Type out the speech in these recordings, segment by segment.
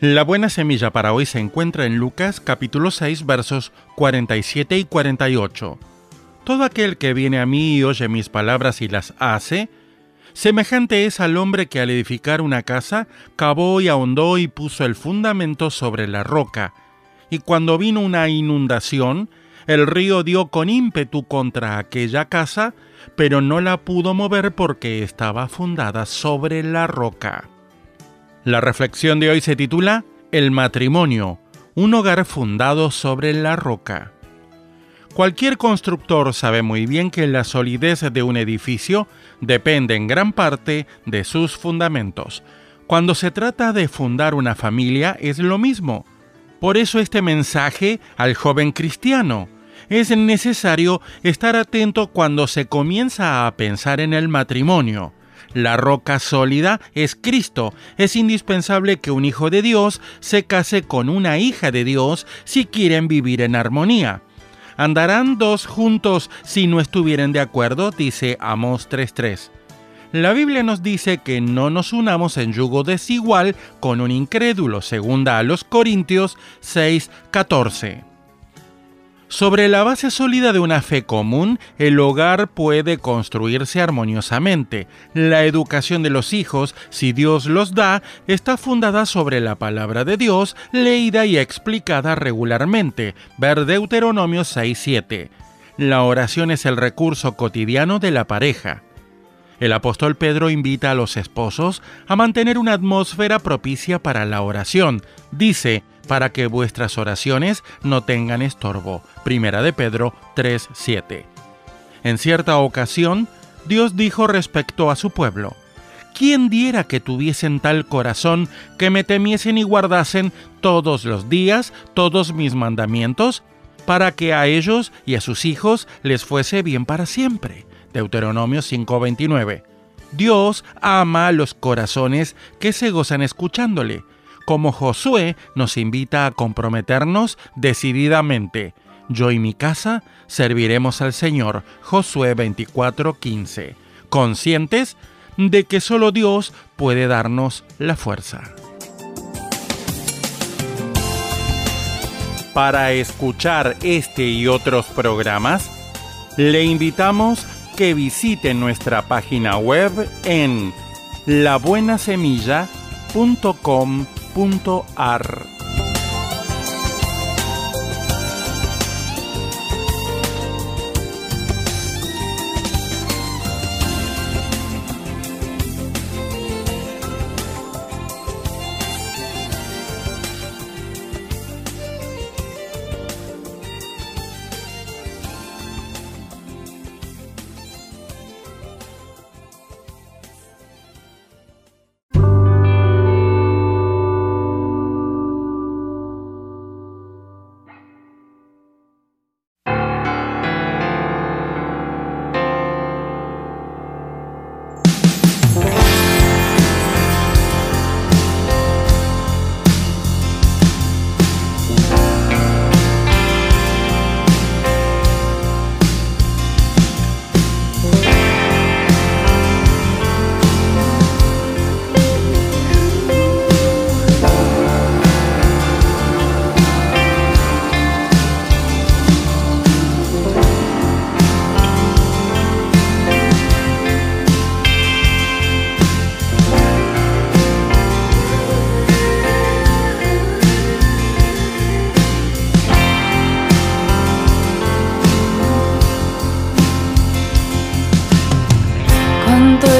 La buena semilla para hoy se encuentra en Lucas capítulo 6 versos 47 y 48. Todo aquel que viene a mí y oye mis palabras y las hace, semejante es al hombre que al edificar una casa cavó y ahondó y puso el fundamento sobre la roca. Y cuando vino una inundación, el río dio con ímpetu contra aquella casa, pero no la pudo mover porque estaba fundada sobre la roca. La reflexión de hoy se titula El matrimonio, un hogar fundado sobre la roca. Cualquier constructor sabe muy bien que la solidez de un edificio depende en gran parte de sus fundamentos. Cuando se trata de fundar una familia es lo mismo. Por eso este mensaje al joven cristiano. Es necesario estar atento cuando se comienza a pensar en el matrimonio. La roca sólida es Cristo. Es indispensable que un hijo de Dios se case con una hija de Dios si quieren vivir en armonía. ¿Andarán dos juntos si no estuvieren de acuerdo? dice Amos 3.3. La Biblia nos dice que no nos unamos en yugo desigual con un incrédulo, segunda a los Corintios 6.14. Sobre la base sólida de una fe común, el hogar puede construirse armoniosamente. La educación de los hijos, si Dios los da, está fundada sobre la palabra de Dios, leída y explicada regularmente. Ver Deuteronomio 6.7. La oración es el recurso cotidiano de la pareja. El apóstol Pedro invita a los esposos a mantener una atmósfera propicia para la oración. Dice, para que vuestras oraciones no tengan estorbo. Primera de Pedro 3:7. En cierta ocasión, Dios dijo respecto a su pueblo, ¿quién diera que tuviesen tal corazón que me temiesen y guardasen todos los días todos mis mandamientos, para que a ellos y a sus hijos les fuese bien para siempre? Deuteronomio 5:29. Dios ama los corazones que se gozan escuchándole, como Josué nos invita a comprometernos decididamente. Yo y mi casa serviremos al Señor. Josué 24:15. Conscientes de que solo Dios puede darnos la fuerza. Para escuchar este y otros programas, le invitamos que visite nuestra página web en labuenasemilla.com.ar.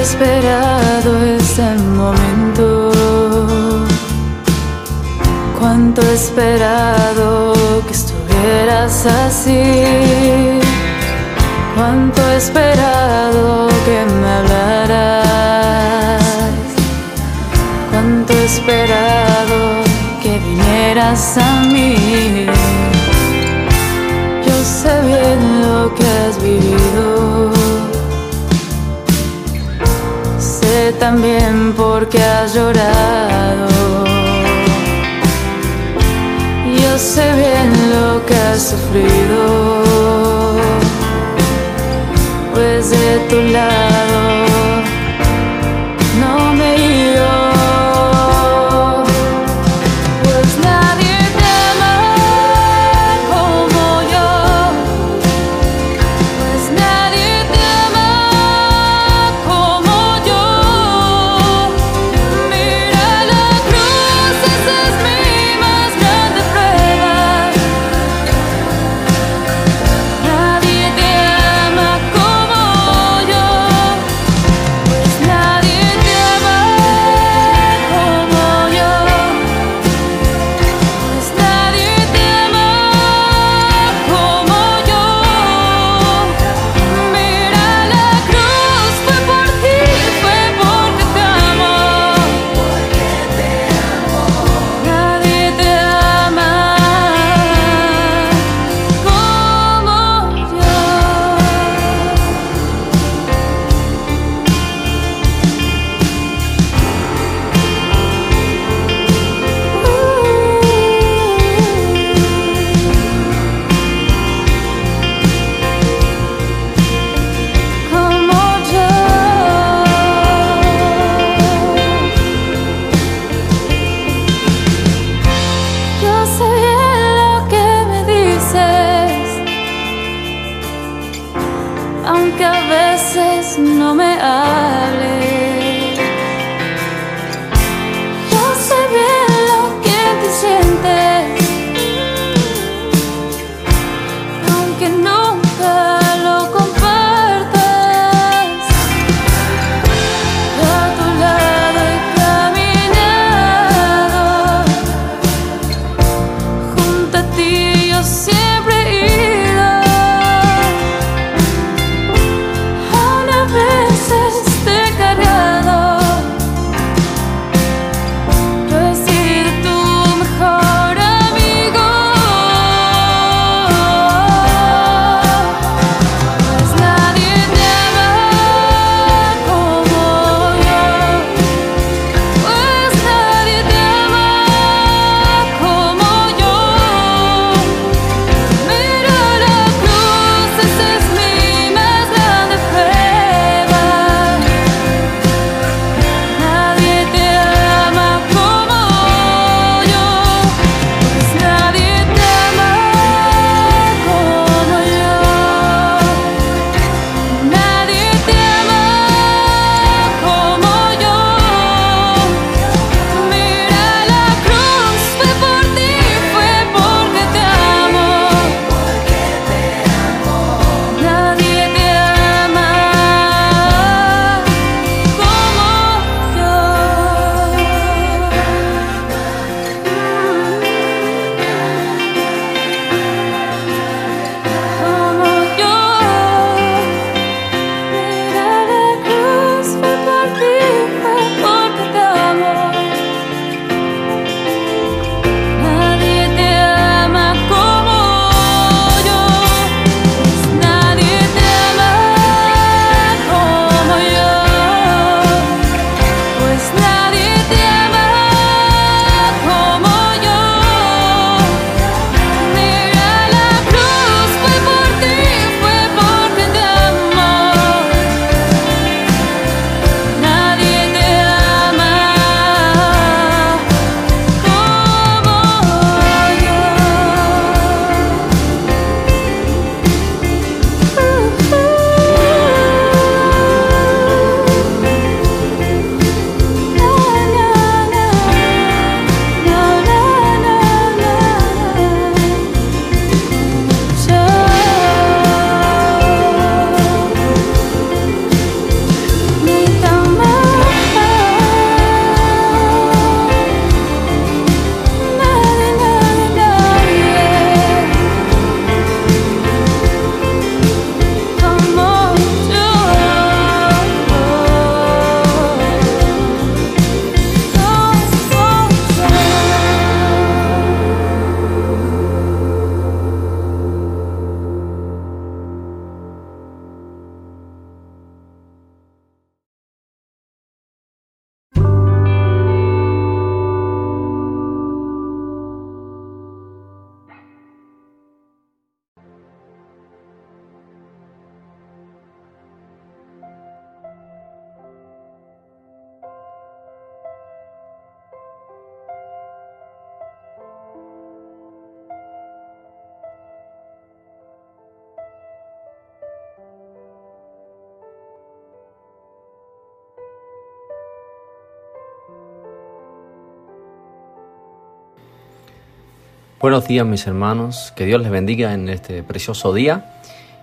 esperado es el momento. Cuánto he esperado que estuvieras así. Cuánto he esperado que me hablaras. Cuánto he esperado que vinieras a mí. Yo sé bien lo que también por qué has llorado. Yo sé bien lo que has sufrido, pues de tu lado. no me Buenos días mis hermanos, que Dios les bendiga en este precioso día.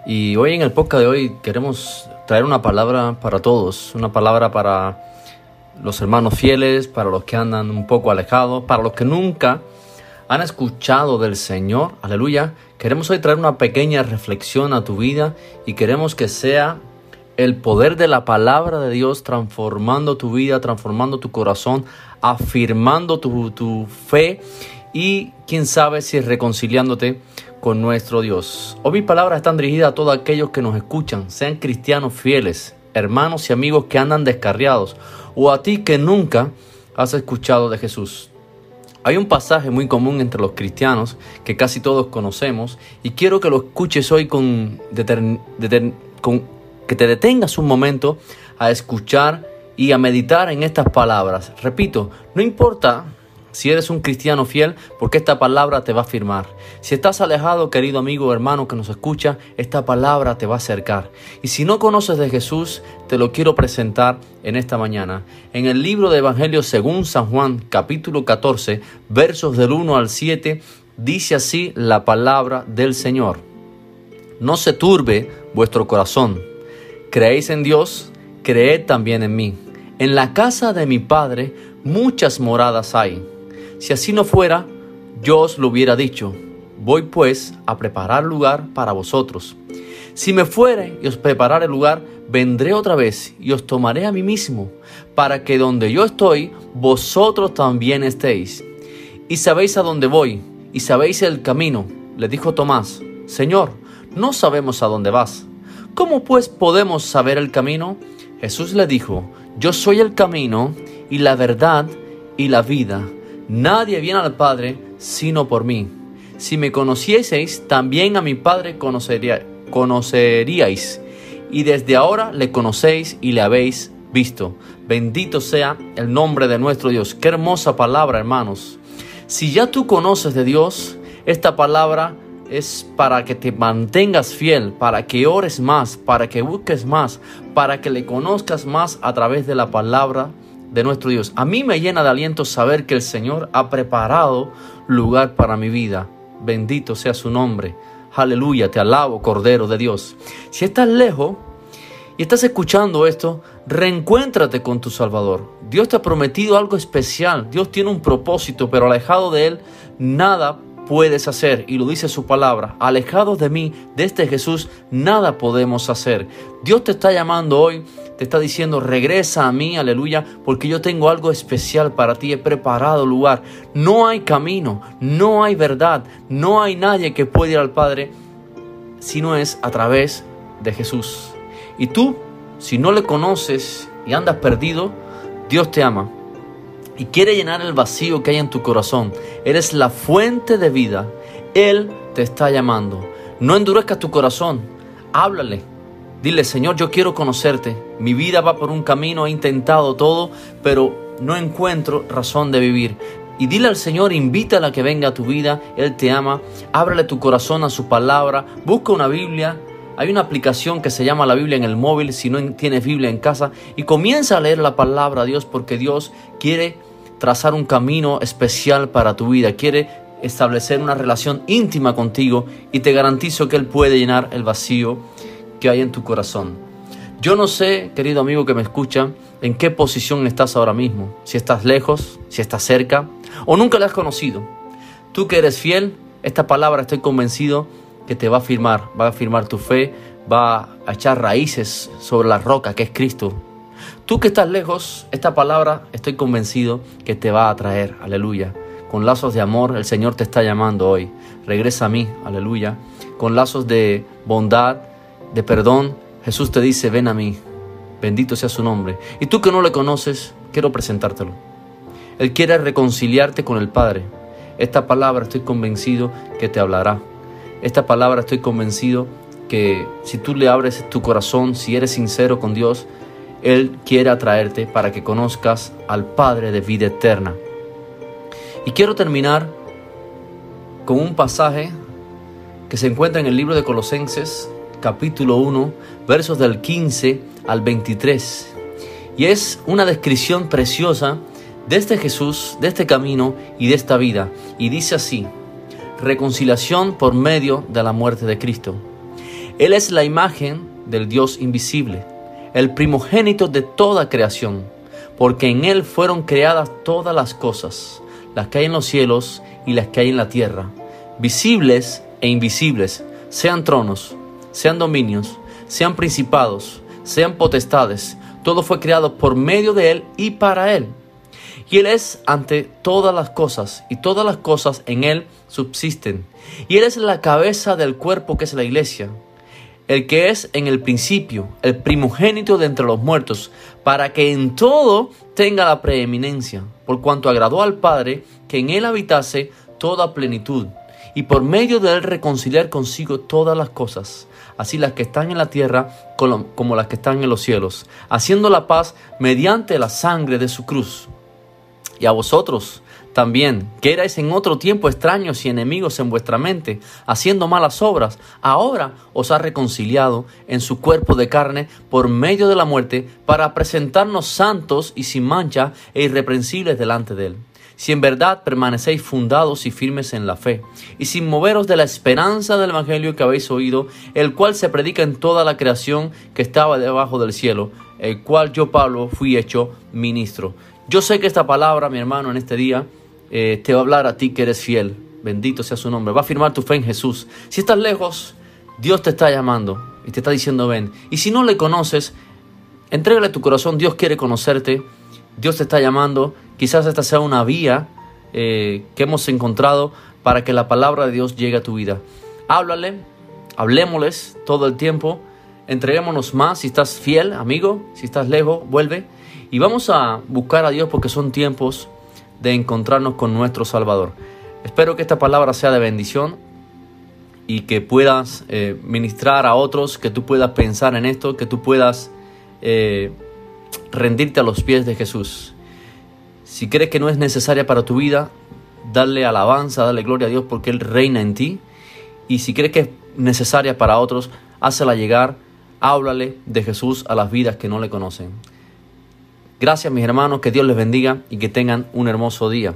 Y hoy en el podcast de hoy queremos traer una palabra para todos, una palabra para los hermanos fieles, para los que andan un poco alejados, para los que nunca han escuchado del Señor, aleluya. Queremos hoy traer una pequeña reflexión a tu vida y queremos que sea el poder de la palabra de Dios transformando tu vida, transformando tu corazón, afirmando tu, tu fe y quién sabe si reconciliándote con nuestro Dios. Hoy mis palabras están dirigidas a todos aquellos que nos escuchan, sean cristianos fieles, hermanos y amigos que andan descarriados, o a ti que nunca has escuchado de Jesús. Hay un pasaje muy común entre los cristianos que casi todos conocemos y quiero que lo escuches hoy con, con que te detengas un momento a escuchar y a meditar en estas palabras. Repito, no importa si eres un cristiano fiel, porque esta palabra te va a afirmar. Si estás alejado, querido amigo o hermano que nos escucha, esta palabra te va a acercar. Y si no conoces de Jesús, te lo quiero presentar en esta mañana. En el libro de Evangelio según San Juan, capítulo 14, versos del 1 al 7, dice así la palabra del Señor. No se turbe vuestro corazón. Creéis en Dios, creed también en mí. En la casa de mi Padre muchas moradas hay. Si así no fuera, yo os lo hubiera dicho. Voy pues a preparar lugar para vosotros. Si me fuere y os preparare lugar, vendré otra vez y os tomaré a mí mismo, para que donde yo estoy, vosotros también estéis. Y sabéis a dónde voy, y sabéis el camino. Le dijo Tomás, Señor, no sabemos a dónde vas. ¿Cómo pues podemos saber el camino? Jesús le dijo, Yo soy el camino y la verdad y la vida. Nadie viene al Padre sino por mí. Si me conocieseis, también a mi Padre conocería, conoceríais. Y desde ahora le conocéis y le habéis visto. Bendito sea el nombre de nuestro Dios. Qué hermosa palabra, hermanos. Si ya tú conoces de Dios, esta palabra es para que te mantengas fiel, para que ores más, para que busques más, para que le conozcas más a través de la palabra de nuestro Dios. A mí me llena de aliento saber que el Señor ha preparado lugar para mi vida. Bendito sea su nombre. Aleluya, te alabo, Cordero de Dios. Si estás lejos y estás escuchando esto, reencuéntrate con tu Salvador. Dios te ha prometido algo especial. Dios tiene un propósito, pero alejado de Él, nada puedes hacer. Y lo dice su palabra. Alejados de mí, de este Jesús, nada podemos hacer. Dios te está llamando hoy te está diciendo, regresa a mí, aleluya, porque yo tengo algo especial para ti, he preparado lugar. No hay camino, no hay verdad, no hay nadie que pueda ir al Padre si no es a través de Jesús. Y tú, si no le conoces y andas perdido, Dios te ama y quiere llenar el vacío que hay en tu corazón. Eres la fuente de vida. Él te está llamando. No endurezcas tu corazón. Háblale, Dile, Señor, yo quiero conocerte. Mi vida va por un camino, he intentado todo, pero no encuentro razón de vivir. Y dile al Señor, invítala a que venga a tu vida, Él te ama, ábrele tu corazón a su palabra, busca una Biblia. Hay una aplicación que se llama la Biblia en el móvil, si no tienes Biblia en casa, y comienza a leer la palabra de Dios porque Dios quiere trazar un camino especial para tu vida, quiere establecer una relación íntima contigo y te garantizo que Él puede llenar el vacío que hay en tu corazón. Yo no sé, querido amigo que me escucha, en qué posición estás ahora mismo, si estás lejos, si estás cerca, o nunca le has conocido. Tú que eres fiel, esta palabra estoy convencido que te va a afirmar, va a afirmar tu fe, va a echar raíces sobre la roca que es Cristo. Tú que estás lejos, esta palabra estoy convencido que te va a atraer, aleluya. Con lazos de amor el Señor te está llamando hoy. Regresa a mí, aleluya. Con lazos de bondad, de perdón, Jesús te dice, ven a mí, bendito sea su nombre. Y tú que no le conoces, quiero presentártelo. Él quiere reconciliarte con el Padre. Esta palabra estoy convencido que te hablará. Esta palabra estoy convencido que si tú le abres tu corazón, si eres sincero con Dios, Él quiere atraerte para que conozcas al Padre de vida eterna. Y quiero terminar con un pasaje que se encuentra en el libro de Colosenses, capítulo 1, versos del 15 al 23. Y es una descripción preciosa de este Jesús, de este camino y de esta vida. Y dice así, reconciliación por medio de la muerte de Cristo. Él es la imagen del Dios invisible, el primogénito de toda creación, porque en Él fueron creadas todas las cosas, las que hay en los cielos y las que hay en la tierra, visibles e invisibles, sean tronos, sean dominios, sean principados, sean potestades, todo fue creado por medio de Él y para Él. Y Él es ante todas las cosas, y todas las cosas en Él subsisten. Y Él es la cabeza del cuerpo que es la iglesia, el que es en el principio, el primogénito de entre los muertos, para que en todo tenga la preeminencia, por cuanto agradó al Padre que en Él habitase toda plenitud, y por medio de Él reconciliar consigo todas las cosas, así las que están en la tierra como las que están en los cielos, haciendo la paz mediante la sangre de su cruz. Y a vosotros también, que erais en otro tiempo extraños y enemigos en vuestra mente, haciendo malas obras, ahora os ha reconciliado en su cuerpo de carne por medio de la muerte, para presentarnos santos y sin mancha e irreprensibles delante de él. Si en verdad permanecéis fundados y firmes en la fe, y sin moveros de la esperanza del Evangelio que habéis oído, el cual se predica en toda la creación que estaba debajo del cielo, el cual yo, Pablo, fui hecho ministro. Yo sé que esta palabra, mi hermano, en este día, eh, te va a hablar a ti que eres fiel. Bendito sea su nombre. Va a afirmar tu fe en Jesús. Si estás lejos, Dios te está llamando y te está diciendo ven. Y si no le conoces, entrégale tu corazón. Dios quiere conocerte. Dios te está llamando. Quizás esta sea una vía eh, que hemos encontrado para que la palabra de Dios llegue a tu vida. Háblale, hablémosles todo el tiempo. Entreguémonos más. Si estás fiel, amigo, si estás lejos, vuelve. Y vamos a buscar a Dios porque son tiempos de encontrarnos con nuestro Salvador. Espero que esta palabra sea de bendición y que puedas eh, ministrar a otros, que tú puedas pensar en esto, que tú puedas eh, rendirte a los pies de Jesús. Si crees que no es necesaria para tu vida, dale alabanza, dale gloria a Dios porque Él reina en ti. Y si crees que es necesaria para otros, hácela llegar, háblale de Jesús a las vidas que no le conocen. Gracias mis hermanos, que Dios les bendiga y que tengan un hermoso día.